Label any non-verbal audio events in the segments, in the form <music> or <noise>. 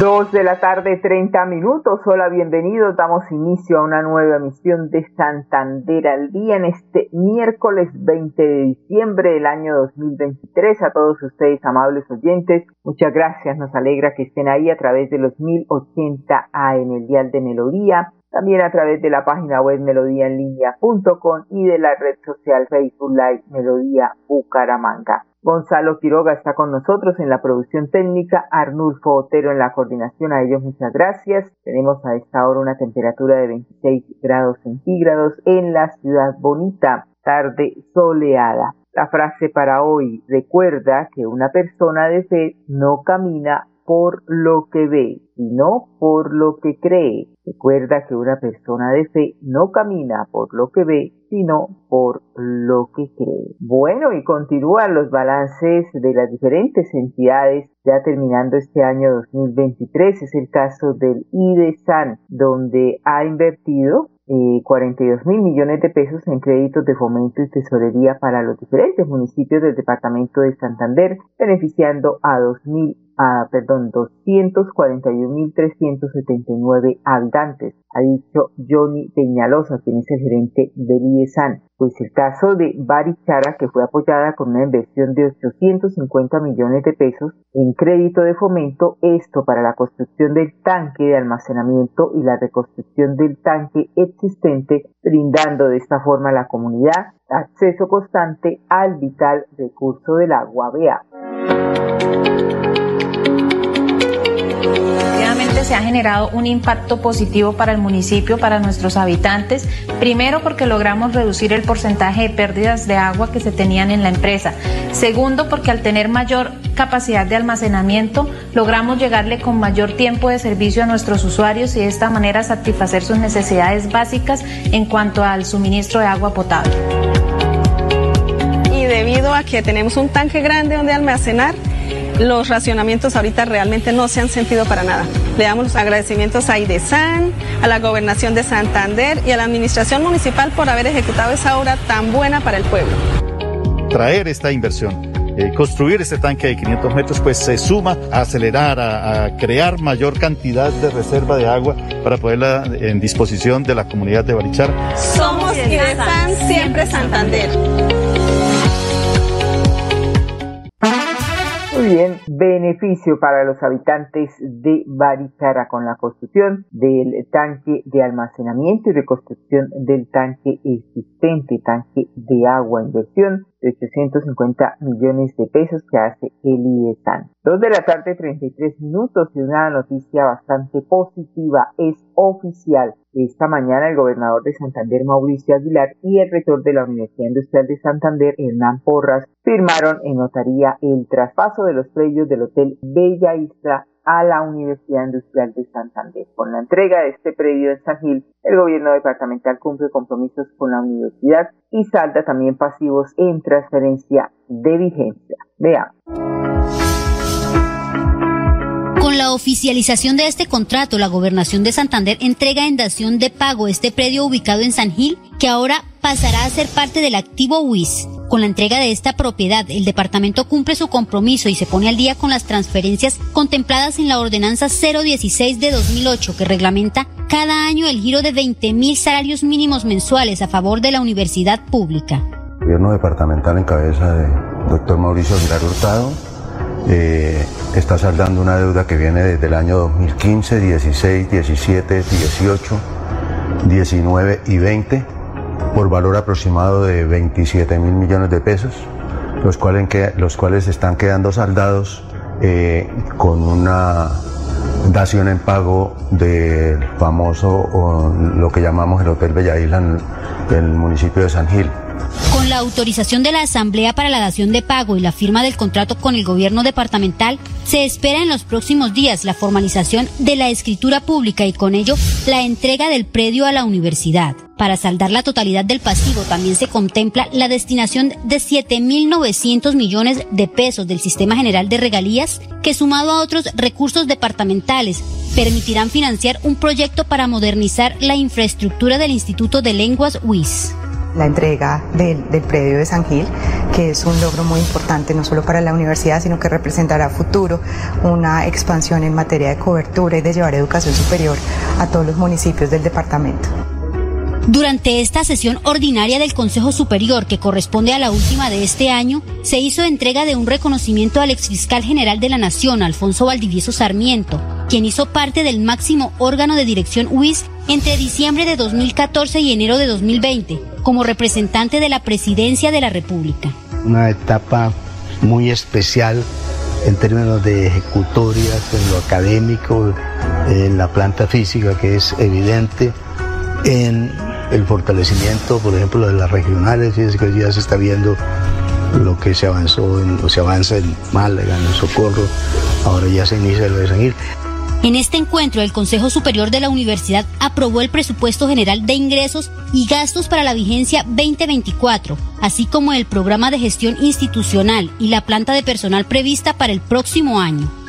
Dos de la tarde, 30 minutos. Hola, bienvenidos. Damos inicio a una nueva emisión de Santander al día en este miércoles 20 de diciembre del año 2023. A todos ustedes, amables oyentes, muchas gracias. Nos alegra que estén ahí a través de los 1080 A en el Dial de Melodía. También a través de la página web melodíaenlínea.com y de la red social Facebook Live Melodía Bucaramanga. Gonzalo Quiroga está con nosotros en la producción técnica, Arnulfo Otero en la coordinación, a ellos muchas gracias. Tenemos a esta hora una temperatura de 26 grados centígrados en la ciudad bonita, tarde soleada. La frase para hoy recuerda que una persona de fe no camina por lo que ve, sino por lo que cree. Recuerda que una persona de fe no camina por lo que ve, sino por lo que cree. Bueno, y continúan los balances de las diferentes entidades ya terminando este año 2023. Es el caso del IDESAN, donde ha invertido 42 mil millones de pesos en créditos de fomento y tesorería para los diferentes municipios del departamento de Santander, beneficiando a 2.000 a, perdón, 241.379 habitantes, ha dicho Johnny Peñalosa, quien es el gerente del IESAN. Pues el caso de Barichara, que fue apoyada con una inversión de 850 millones de pesos en crédito de fomento, esto para la construcción del tanque de almacenamiento y la reconstrucción del tanque existente, brindando de esta forma a la comunidad acceso constante al vital recurso del agua BEA. Generado un impacto positivo para el municipio, para nuestros habitantes. Primero porque logramos reducir el porcentaje de pérdidas de agua que se tenían en la empresa. Segundo porque al tener mayor capacidad de almacenamiento logramos llegarle con mayor tiempo de servicio a nuestros usuarios y de esta manera satisfacer sus necesidades básicas en cuanto al suministro de agua potable. Y debido a que tenemos un tanque grande donde almacenar, los racionamientos ahorita realmente no se han sentido para nada. Le damos los agradecimientos a IDESAN, a la Gobernación de Santander y a la Administración Municipal por haber ejecutado esa obra tan buena para el pueblo. Traer esta inversión eh, construir este tanque de 500 metros, pues se suma a acelerar, a, crear mayor cantidad de reserva de agua para ponerla en disposición de la comunidad de Barichar. Somos IDESAN, siempre Santander. Muy bien, beneficio para los habitantes de Barichara con la construcción del tanque de almacenamiento y reconstrucción del tanque existente, tanque de agua, inversión de 850 millones de pesos que hace el IESAN. Dos de la tarde, 33 minutos y una noticia bastante positiva es oficial. Esta mañana el gobernador de Santander, Mauricio Aguilar, y el rector de la Universidad Industrial de Santander, Hernán Porras, firmaron en notaría el traspaso de los predios del Hotel Bella Isla a la Universidad Industrial de Santander. Con la entrega de este predio en San Gil, el gobierno departamental cumple compromisos con la universidad y salda también pasivos en transferencia de vigencia. Veamos. Con la oficialización de este contrato, la Gobernación de Santander entrega en dación de pago este predio ubicado en San Gil, que ahora pasará a ser parte del activo WIS. Con la entrega de esta propiedad, el departamento cumple su compromiso y se pone al día con las transferencias contempladas en la Ordenanza 016 de 2008, que reglamenta cada año el giro de 20 mil salarios mínimos mensuales a favor de la universidad pública. El gobierno departamental en cabeza de doctor Mauricio Aguilar Hurtado. Eh, está saldando una deuda que viene desde el año 2015, 16, 17, 18, 19 y 20 por valor aproximado de 27 mil millones de pesos, los cuales, están quedando saldados eh, con una dación en pago del famoso, o lo que llamamos el Hotel Bella Isla en el municipio de San Gil. Con la autorización de la Asamblea para la dación de pago y la firma del contrato con el gobierno departamental, se espera en los próximos días la formalización de la escritura pública y con ello la entrega del predio a la universidad. Para saldar la totalidad del pasivo también se contempla la destinación de 7.900 millones de pesos del Sistema General de Regalías que sumado a otros recursos departamentales permitirán financiar un proyecto para modernizar la infraestructura del Instituto de Lenguas WIS la entrega del, predio de San Gil, que es un logro muy importante no solo para la universidad, sino que representará a futuro una expansión en materia de cobertura y de llevar educación superior a todos los municipios del departamento. Durante esta sesión ordinaria del Consejo Superior, que corresponde a la última de este año, se hizo entrega de un reconocimiento al exfiscal general de la Nación, Alfonso Valdivieso Sarmiento, quien hizo parte del máximo órgano de dirección UIS entre diciembre de 2014 y enero de 2020, como representante de la Presidencia de la República. Una etapa muy especial en términos de ejecutorias, en lo académico, en la planta física que es evidente, en el fortalecimiento, por ejemplo, de las regionales, es que se está viendo lo que se avanzó, o se avanza en Málaga, en Socorro, ahora ya se inicia lo de San Gil. En este encuentro, el Consejo Superior de la Universidad aprobó el presupuesto general de ingresos y gastos para la vigencia 2024, así como el programa de gestión institucional y la planta de personal prevista para el próximo año.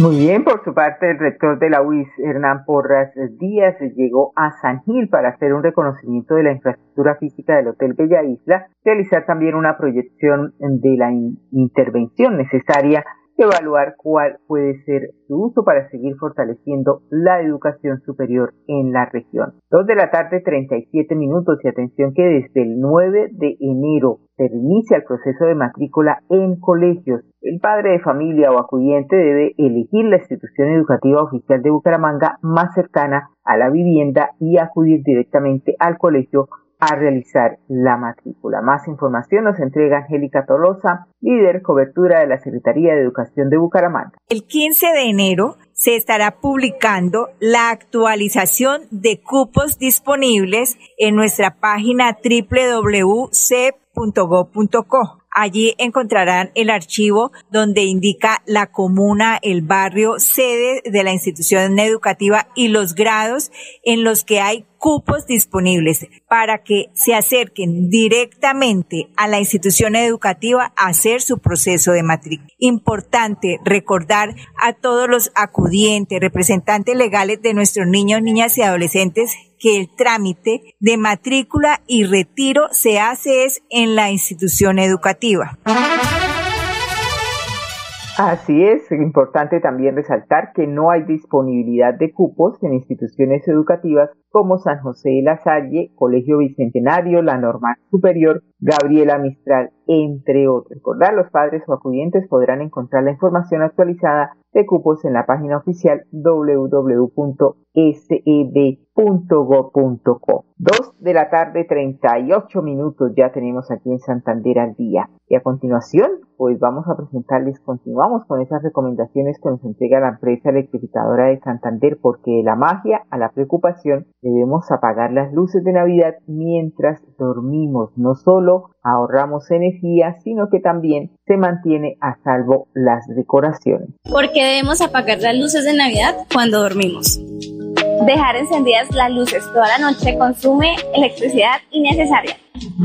Muy bien, por su parte, el rector de la UIS, Hernán Porras Díaz, llegó a San Gil para hacer un reconocimiento de la infraestructura física del Hotel Bella Isla, realizar también una proyección de la intervención necesaria evaluar cuál puede ser su uso para seguir fortaleciendo la educación superior en la región. Dos de la tarde, 37 minutos y atención que desde el 9 de enero se inicia el proceso de matrícula en colegios. El padre de familia o acudiente debe elegir la institución educativa oficial de Bucaramanga más cercana a la vivienda y acudir directamente al colegio a realizar la matrícula. Más información nos entrega Angélica Tolosa, líder cobertura de la Secretaría de Educación de Bucaramanga. El 15 de enero se estará publicando la actualización de cupos disponibles en nuestra página Allí encontrarán el archivo donde indica la comuna, el barrio, sede de la institución educativa y los grados en los que hay cupos disponibles para que se acerquen directamente a la institución educativa a hacer su proceso de matrícula. Importante recordar a todos los acudientes, representantes legales de nuestros niños, niñas y adolescentes que el trámite de matrícula y retiro se hace es en la institución educativa. Así es, importante también resaltar que no hay disponibilidad de cupos en instituciones educativas como San José de la Salle, Colegio Bicentenario, la Normal Superior, Gabriela Mistral, entre otros. Recordar, los padres o acudientes podrán encontrar la información actualizada de cupos en la página oficial www.seb.gov.co. 2 de la tarde, 38 minutos ya tenemos aquí en Santander al día. Y a continuación, pues vamos a presentarles, continuamos con esas recomendaciones que nos entrega la empresa electrificadora de Santander, porque de la magia a la preocupación debemos apagar las luces de Navidad mientras dormimos. No solo ahorramos energía, sino que también se mantiene a salvo las decoraciones. Porque debemos apagar las luces de Navidad cuando dormimos? Dejar encendidas las luces toda la noche consume electricidad innecesaria.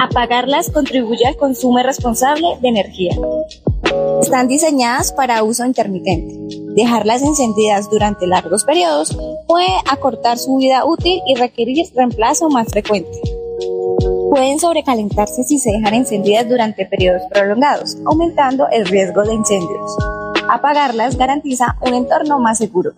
Apagarlas contribuye al consumo responsable de energía. Están diseñadas para uso intermitente. Dejarlas encendidas durante largos periodos puede acortar su vida útil y requerir reemplazo más frecuente. Pueden sobrecalentarse si se dejan encendidas durante periodos prolongados, aumentando el riesgo de incendios. Apagarlas garantiza un entorno más seguro.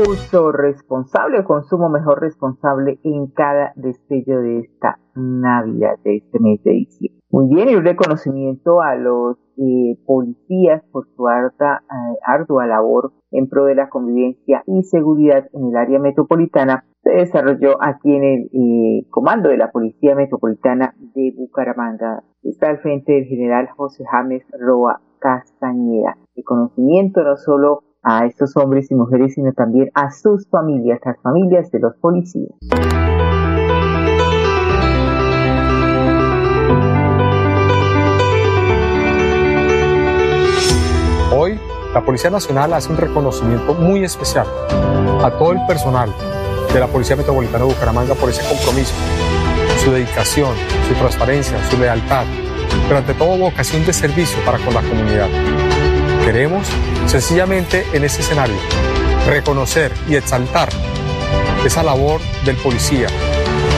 Uso responsable consumo mejor responsable en cada destello de esta Navidad, de este mes de diciembre. Muy bien, y un reconocimiento a los eh, policías por su harta, eh, ardua labor en pro de la convivencia y seguridad en el área metropolitana se desarrolló aquí en el eh, comando de la Policía Metropolitana de Bucaramanga. Está al frente del general José James Roa Castañeda. Reconocimiento no solo a estos hombres y mujeres, sino también a sus familias, las familias de los policías. Hoy, la Policía Nacional hace un reconocimiento muy especial a todo el personal de la Policía Metropolitana de Bucaramanga por ese compromiso, su dedicación, su transparencia, su lealtad, pero ante todo vocación de servicio para con la comunidad. Queremos, sencillamente en este escenario, reconocer y exaltar esa labor del policía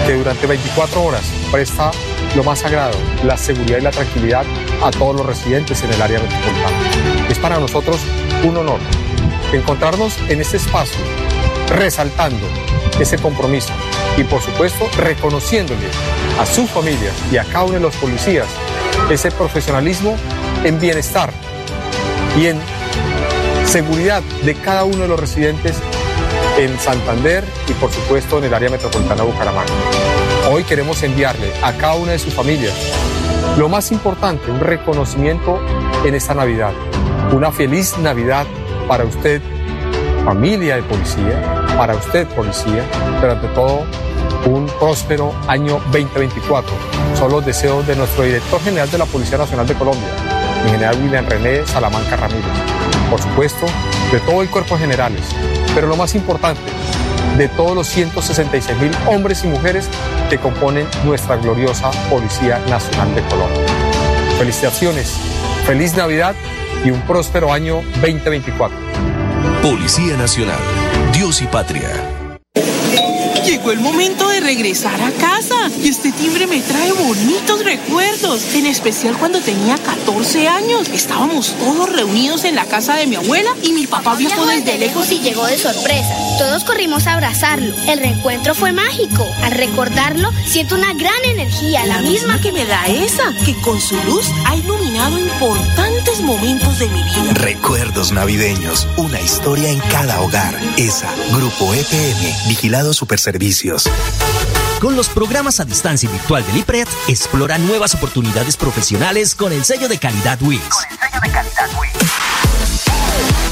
que durante 24 horas presta lo más sagrado, la seguridad y la tranquilidad a todos los residentes en el área metropolitana. Es para nosotros un honor encontrarnos en este espacio resaltando ese compromiso y por supuesto reconociéndole a sus familias y a cada uno de los policías ese profesionalismo en bienestar y en seguridad de cada uno de los residentes en Santander y por supuesto en el área metropolitana de Bucaramanga. Hoy queremos enviarle a cada una de sus familias lo más importante, un reconocimiento en esta Navidad. Una feliz Navidad para usted, familia de policía, para usted policía, pero ante todo un próspero año 2024. Son los deseos de nuestro director general de la Policía Nacional de Colombia, mi general William René Salamanca Ramírez. Por supuesto, de todo el cuerpo de generales, pero lo más importante, de todos los 166 mil hombres y mujeres que componen nuestra gloriosa Policía Nacional de Colombia. Felicitaciones, feliz Navidad y un próspero año 2024. Policía Nacional, Dios y Patria. Llegó el momento de regresar a casa y este timbre me trae bonitos recuerdos, en especial cuando tenía 14 años. Estábamos todos reunidos en la casa de mi abuela y mi papá viajó desde lejos y llegó de sorpresa. Todos corrimos a abrazarlo. El reencuentro fue mágico. Al recordarlo, siento una gran energía, la, misma que me da esa, que con su luz ha iluminado importantes momentos de mi vida. Recuerdos navideños, una historia en cada hogar. Esa, Grupo EPM, Vigilado Superservicio servicios. Con los programas a distancia y virtual del IPRED, explora nuevas oportunidades profesionales con el sello de calidad WIS. Con el sello de calidad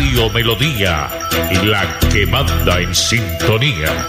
Radio Melodía, la que manda en sintonía.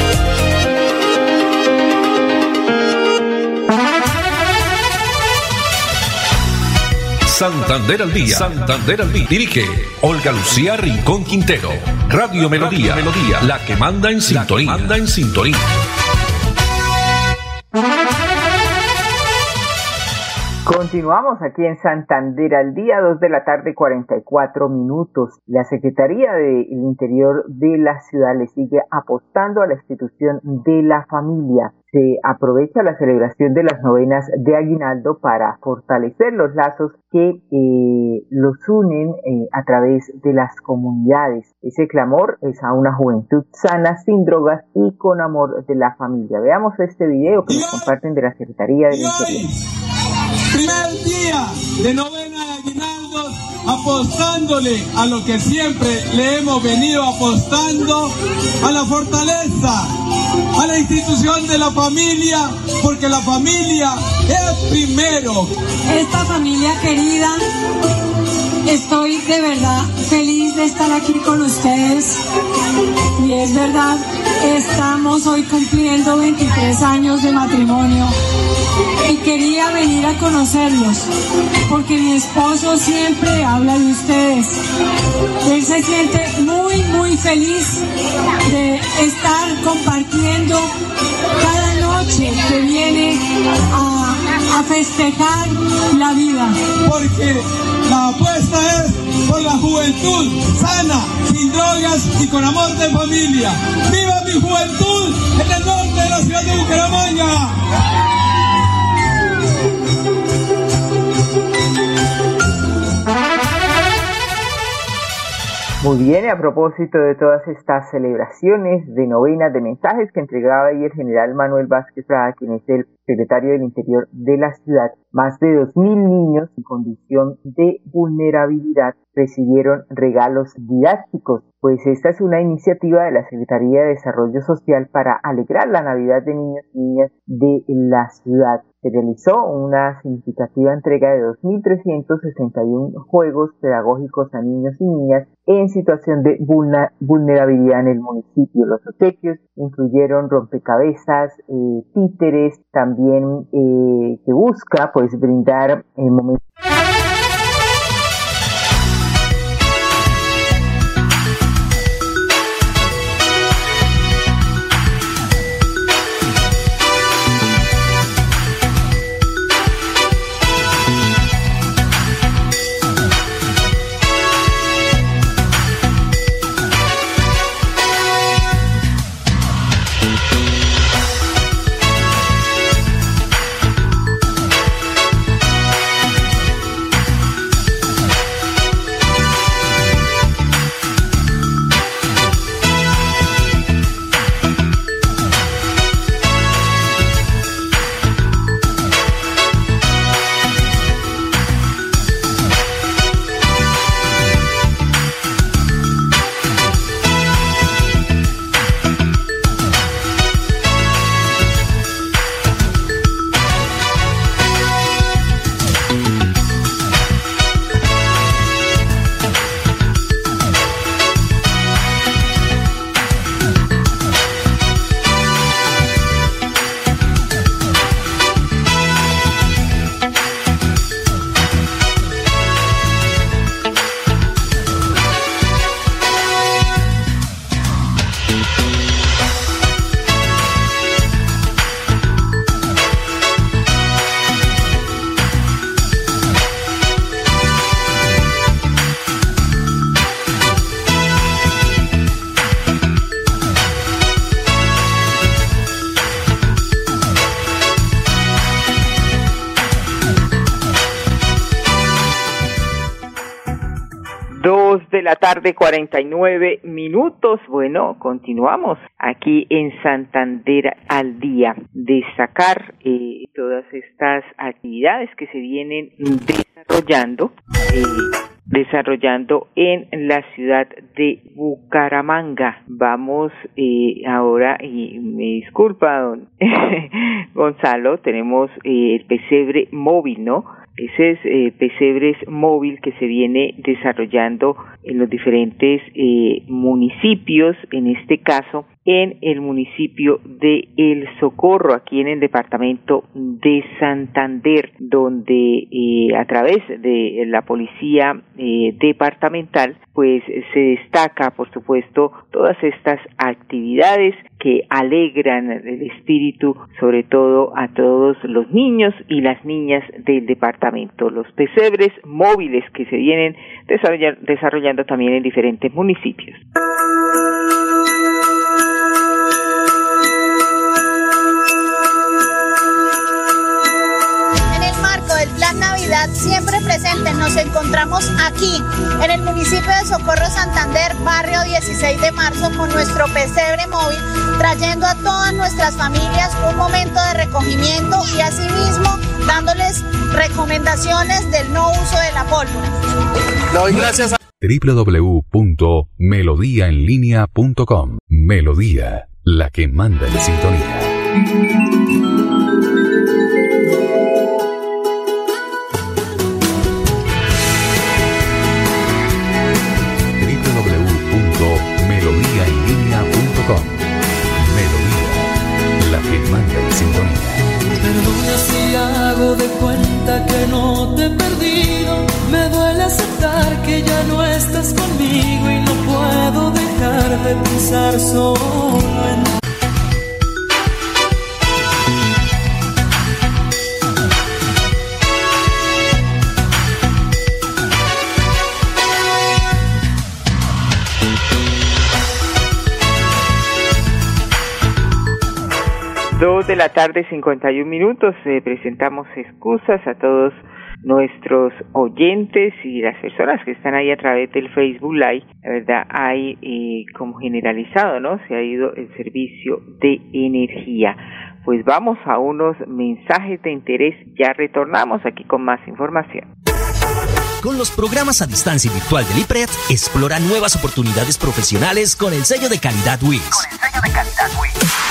Santander al día. Santander al día. Dirige Olga Lucía Rincón Quintero. Radio Melodía. Melodía. La que manda en sintonía. manda en sintonía. Continuamos aquí en Santander al día, 2 de la tarde, 44 minutos. La Secretaría del Interior de la ciudad le sigue apostando a la institución de la familia se aprovecha la celebración de las novenas de Aguinaldo para fortalecer los lazos que eh, los unen eh, a través de las comunidades. Ese clamor es a una juventud sana, sin drogas y con amor de la familia. Veamos este video que nos comparten de la Secretaría del Interior. Primer día de novena apostándole a lo que siempre le hemos venido apostando, a la fortaleza, a la institución de la familia, porque la familia es primero. Esta familia querida, estoy de verdad feliz de estar aquí con ustedes. Y es verdad, estamos hoy cumpliendo 23 años de matrimonio y quería venir a conocerlos porque mi esposo siempre habla de ustedes. Él se siente muy, muy feliz de estar compartiendo cada noche que viene a, festejar la vida. Porque la apuesta es por la juventud sana, sin drogas y con amor de familia. ¡Viva mi juventud en el norte de la ciudad de Bucaramanga! Muy bien, a propósito de todas estas celebraciones de novenas de mensajes que entregaba ahí el general Manuel Vázquez Prada, quien es el secretario del Interior de la ciudad, más de 2.000 niños en condición de vulnerabilidad recibieron regalos didácticos, pues esta es una iniciativa de la Secretaría de Desarrollo Social para alegrar la Navidad de niños y niñas de la ciudad. Se realizó una significativa entrega de 2.361 juegos pedagógicos a niños y niñas en situación de vulnerabilidad en el municipio. Los obsequios incluyeron rompecabezas, eh, títeres, también eh, que busca pues brindar en momentos la tarde, 49 minutos. Bueno, continuamos aquí en Santander al día. Destacar eh, todas estas actividades que se vienen desarrollando. Eh, desarrollando en la ciudad de Bucaramanga. Vamos eh, ahora, y me disculpa, don <laughs> Gonzalo, tenemos eh, el pesebre móvil, ¿no? Ese es eh, Pesebres Móvil que se viene desarrollando en los diferentes eh, municipios, en este caso en el municipio de El Socorro, aquí en el departamento de Santander, donde eh, a través de la policía eh, departamental, pues se destaca, por supuesto, todas estas actividades que alegran el espíritu, sobre todo a todos los niños y las niñas del departamento. Los pesebres móviles que se vienen desarrollando también en diferentes municipios. Siempre presentes. Nos encontramos aquí, en el municipio de Socorro Santander, barrio 16 de marzo, con nuestro pesebre móvil, trayendo a todas nuestras familias un momento de recogimiento y asimismo dándoles recomendaciones del no uso de la pólvora. Doy gracias a www.melodiaenlinea.com Melodía, la que manda en sintonía. Perdona si hago de cuenta que no te he perdido. Me duele aceptar que ya no estás conmigo y no puedo dejar de pensar solo en ti. Dos de la tarde, 51 minutos. Eh, presentamos excusas a todos nuestros oyentes y las personas que están ahí a través del Facebook Live. La verdad, hay eh, como generalizado, ¿no? Se ha ido el servicio de energía. Pues vamos a unos mensajes de interés. Ya retornamos aquí con más información. Con los programas a distancia virtual del IPRED, explora nuevas oportunidades profesionales con el sello de calidad WIS. Con el sello de calidad WIS.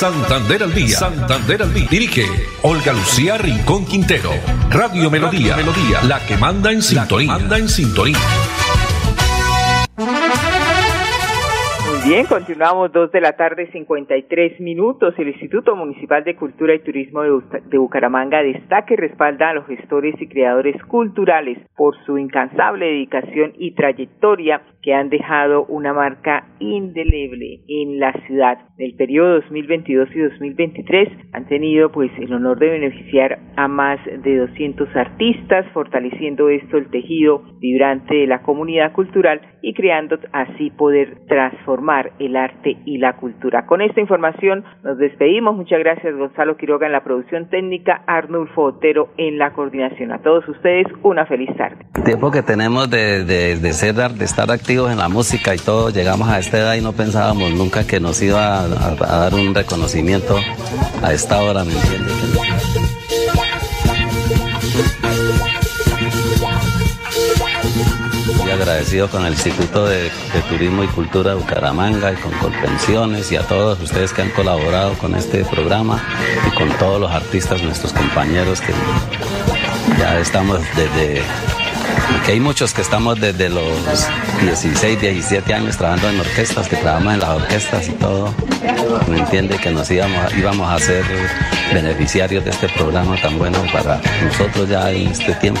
Santander al día. Santander al día. Dirige Olga Lucía Rincón Quintero. Radio Melodía. Melodía. La que manda en sintonía. manda en sintonía. Muy bien, continuamos dos de la tarde, 53 minutos. El Instituto Municipal de Cultura y Turismo de, Bucaramanga destaca y respalda a los gestores y creadores culturales por su incansable dedicación y trayectoria que han dejado una marca indeleble en la ciudad. En el periodo 2022 y 2023 han tenido pues el honor de beneficiar a más de 200 artistas, fortaleciendo esto el tejido vibrante de la comunidad cultural y creando así poder transformar el arte y la cultura. Con esta información nos despedimos. Muchas gracias Gonzalo Quiroga en la producción técnica, Arnulfo Otero en la coordinación. A todos ustedes una feliz tarde. tiempo que tenemos de, de, de ser, de estar activos en la música y todo, llegamos a esta edad y no pensábamos nunca que nos iba a, dar un reconocimiento a esta hora, ¿me entiendes? Muy agradecido con el Instituto de, de Turismo y Cultura de Bucaramanga y con Colpensiones y a todos ustedes que han colaborado con este programa y con todos los artistas, nuestros compañeros que ya estamos desde que hay muchos que estamos desde los 16, 17 años trabajando en orquestas, que trabajamos en las orquestas y todo. ¿Me entiende? Que nos íbamos, íbamos a ser beneficiarios de este programa tan bueno para nosotros ya en este tiempo.